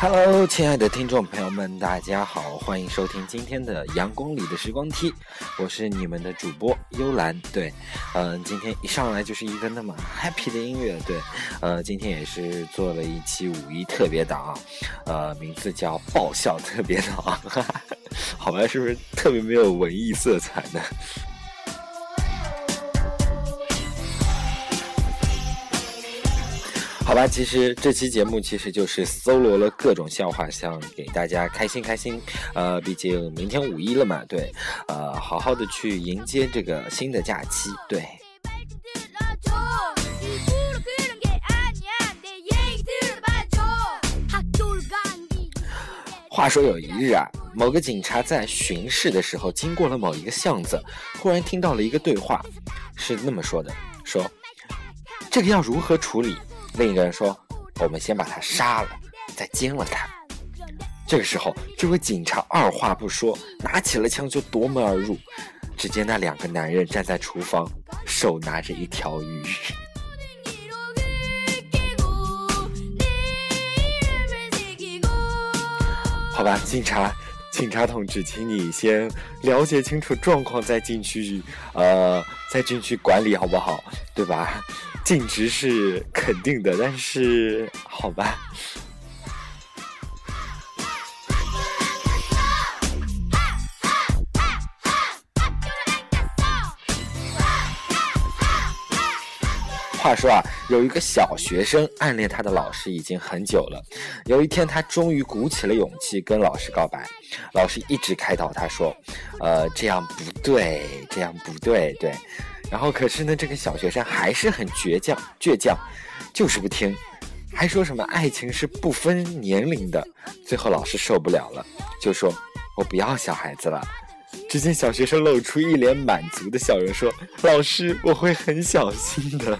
Hello，亲爱的听众朋友们，大家好，欢迎收听今天的阳光里的时光梯，我是你们的主播幽兰。对，嗯，今天一上来就是一个那么 happy 的音乐。对，呃，今天也是做了一期五一特别档，呃，名字叫爆笑特别档，好吧，是不是特别没有文艺色彩呢？好吧，其实这期节目其实就是搜罗了各种笑话，想给大家开心开心。呃，毕竟明天五一了嘛，对，呃，好好的去迎接这个新的假期。对。话说有一日啊，某个警察在巡视的时候，经过了某一个巷子，忽然听到了一个对话，是那么说的：说这个要如何处理？另一个人说：“我们先把他杀了，再奸了他。”这个时候，这位警察二话不说，拿起了枪就夺门而入。只见那两个男人站在厨房，手拿着一条鱼。好吧，警察，警察同志，请你先了解清楚状况，再进去，呃，再进去管理，好不好？对吧？尽职是肯定的，但是好吧。话说啊，有一个小学生暗恋他的老师已经很久了。有一天，他终于鼓起了勇气跟老师告白。老师一直开导他说：“呃，这样不对，这样不对，对。”然后，可是呢，这个小学生还是很倔强，倔强，就是不听，还说什么爱情是不分年龄的。最后，老师受不了了，就说：“我不要小孩子了。”只见小学生露出一脸满足的笑容，说：“老师，我会很小心的。”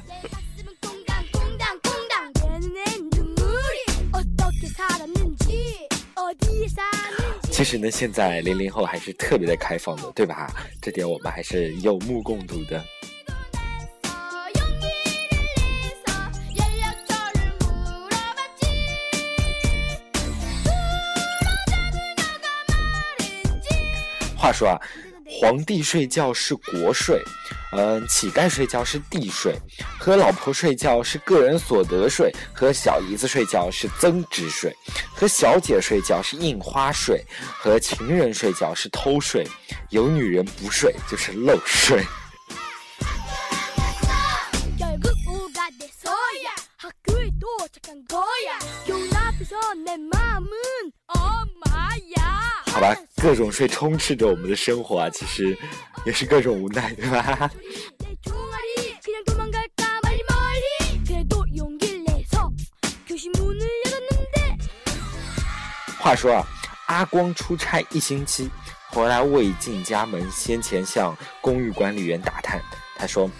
其实呢，现在零零后还是特别的开放的，对吧？这点我们还是有目共睹的。话说啊，皇帝睡觉是国税，嗯，乞丐睡觉是地税，和老婆睡觉是个人所得税，和小姨子睡觉是增值税，和小姐睡觉是印花税，和情人睡觉是偷税，有女人不睡就是漏税。各种税充斥着我们的生活啊，其实也是各种无奈，对吧？话说啊，阿光出差一星期，回来未进家门，先前向公寓管理员打探。他说：“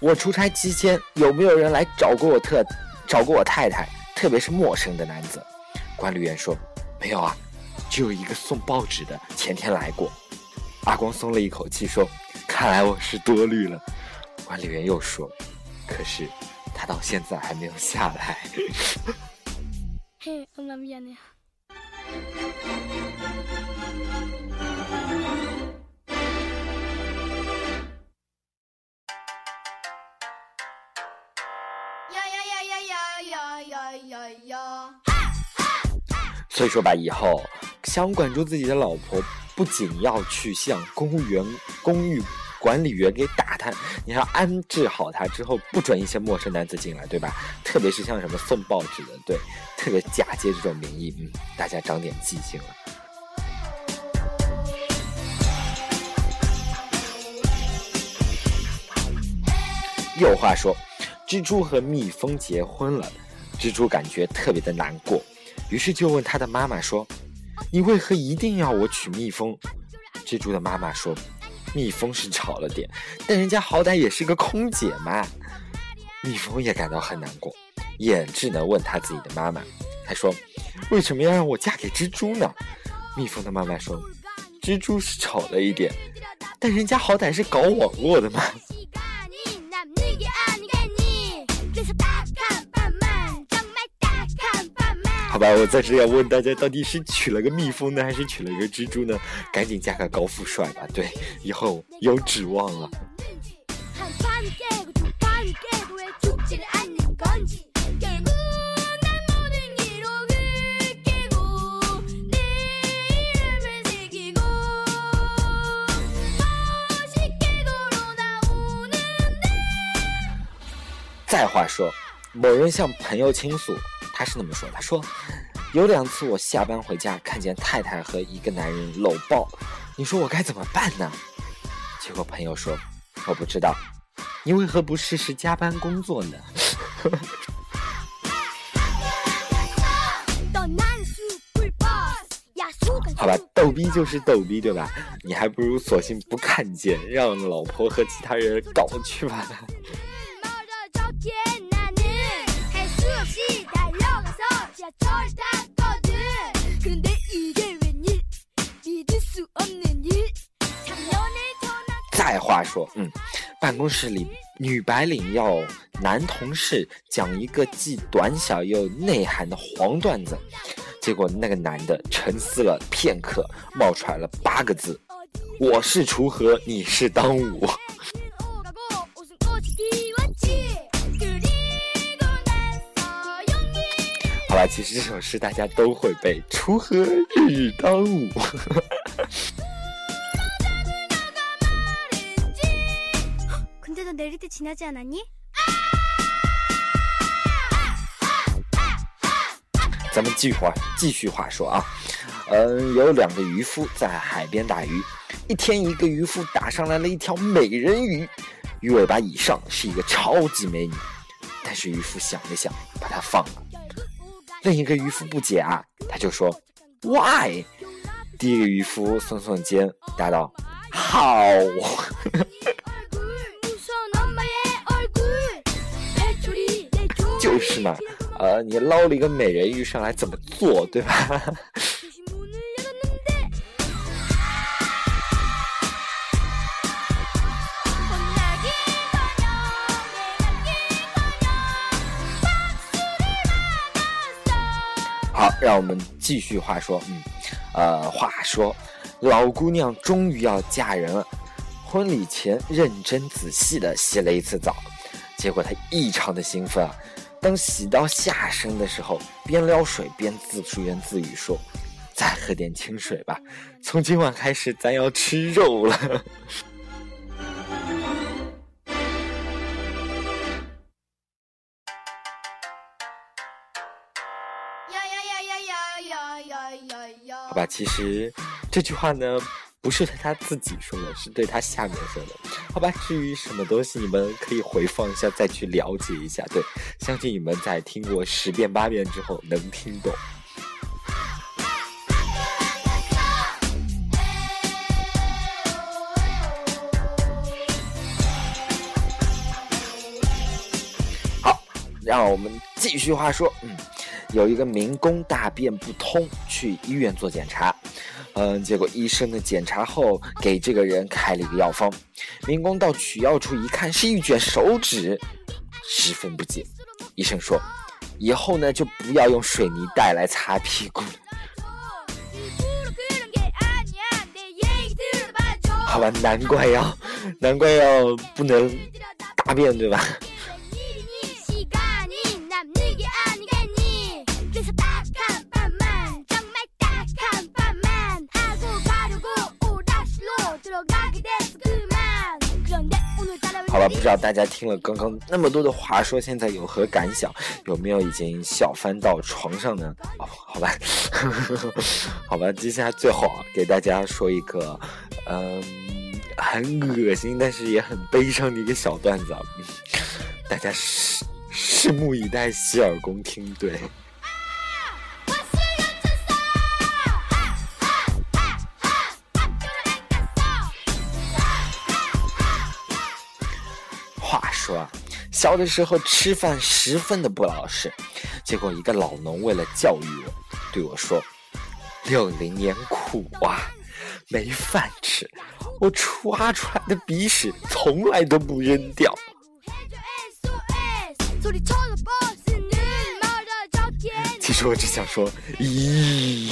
我出差期间有没有人来找过我特，找过我太太，特别是陌生的男子？”管理员说：“没有啊。”只有一个送报纸的，前天来过。阿光松了一口气，说：“看来我是多虑了。”管理员又说：“可是他到现在还没有下来。” 所以说吧，以后。想管住自己的老婆，不仅要去向公务员、公寓管理员给打探，你还要安置好他之后，不准一些陌生男子进来，对吧？特别是像什么送报纸的，对，特别假借这种名义，嗯，大家长点记性了。有话说，蜘蛛和蜜蜂结婚了，蜘蛛感觉特别的难过，于是就问他的妈妈说。你为何一定要我娶蜜蜂？蜘蛛的妈妈说：“蜜蜂是吵了点，但人家好歹也是个空姐嘛。”蜜蜂也感到很难过，也只能问他自己的妈妈。他说：“为什么要让我嫁给蜘蛛呢？”蜜蜂的妈妈说：“蜘蛛是丑了一点，但人家好歹是搞网络的嘛。”好吧，我在这要问大家，到底是娶了个蜜蜂呢，还是娶了一个蜘蛛呢？赶紧加个高富帅吧，对，以后有指望了。再话说，某人向朋友倾诉，他是那么说：“他说，有两次我下班回家，看见太太和一个男人搂抱，你说我该怎么办呢？”结果朋友说：“我不知道，你为何不试试加班工作呢？” 好吧，逗逼就是逗逼，对吧？你还不如索性不看见，让老婆和其他人搞去吧。说，嗯，办公室里女白领要男同事讲一个既短小又内涵的黄段子，结果那个男的沉思了片刻，冒出来了八个字：“我是锄禾，你是当午。”好吧，其实这首诗大家都会背，“锄禾日日当午。” 咱们继续话，继续话说啊，嗯，有两个渔夫在海边打鱼，一天一个渔夫打上来了一条美人鱼，鱼尾巴以上是一个超级美女，但是渔夫想了想，把它放了。另一个渔夫不解啊，他就说：“Why？” 第一个渔夫耸耸肩，答道：“好。” 是嘛，呃，你捞了一个美人鱼上来，怎么做，对吧？好，让我们继续话说，嗯，呃，话说，老姑娘终于要嫁人了，婚礼前认真仔细的洗了一次澡，结果她异常的兴奋啊，当洗到下身的时候，边撩水边自言自语说：“再喝点清水吧，从今晚开始咱要吃肉了。”好吧，其实这句话呢，不是他自己说的，是对他下面说的。好吧，至于什么东西，你们可以回放一下，再去了解一下。对，相信你们在听过十遍八遍之后能听懂。好，让我们继续话说，嗯。有一个民工大便不通，去医院做检查，嗯，结果医生呢检查后给这个人开了一个药方，民工到取药处一看是一卷手纸，十分不解。医生说，以后呢就不要用水泥袋来擦屁股。好吧，难怪要，难怪要不能大便，对吧？好了，不知道大家听了刚刚那么多的话说，现在有何感想？有没有已经笑翻到床上呢？哦，好吧，好吧，接下来最后啊，给大家说一个，嗯，很恶心但是也很悲伤的一个小段子啊，大家拭拭目以待，洗耳恭听，对。小的时候吃饭十分的不老实，结果一个老农为了教育我，对我说：“六零年苦啊，没饭吃，我刷出来的鼻屎从来都不扔掉。”其实我只想说，咦。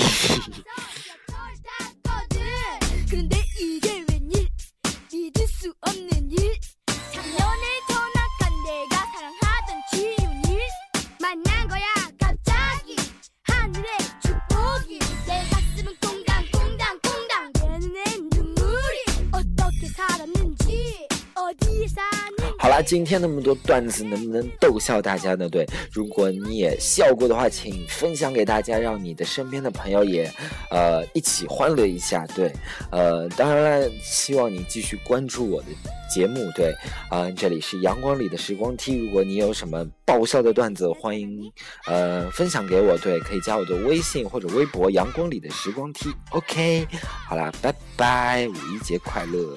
好啦，今天那么多段子，能不能逗笑大家呢？对，如果你也笑过的话，请分享给大家，让你的身边的朋友也，呃，一起欢乐一下。对，呃，当然了，希望你继续关注我的节目。对，啊，这里是阳光里的时光梯。如果你有什么爆笑的段子，欢迎呃分享给我。对，可以加我的微信或者微博“阳光里的时光梯”。OK，好啦，拜拜，五一节快乐。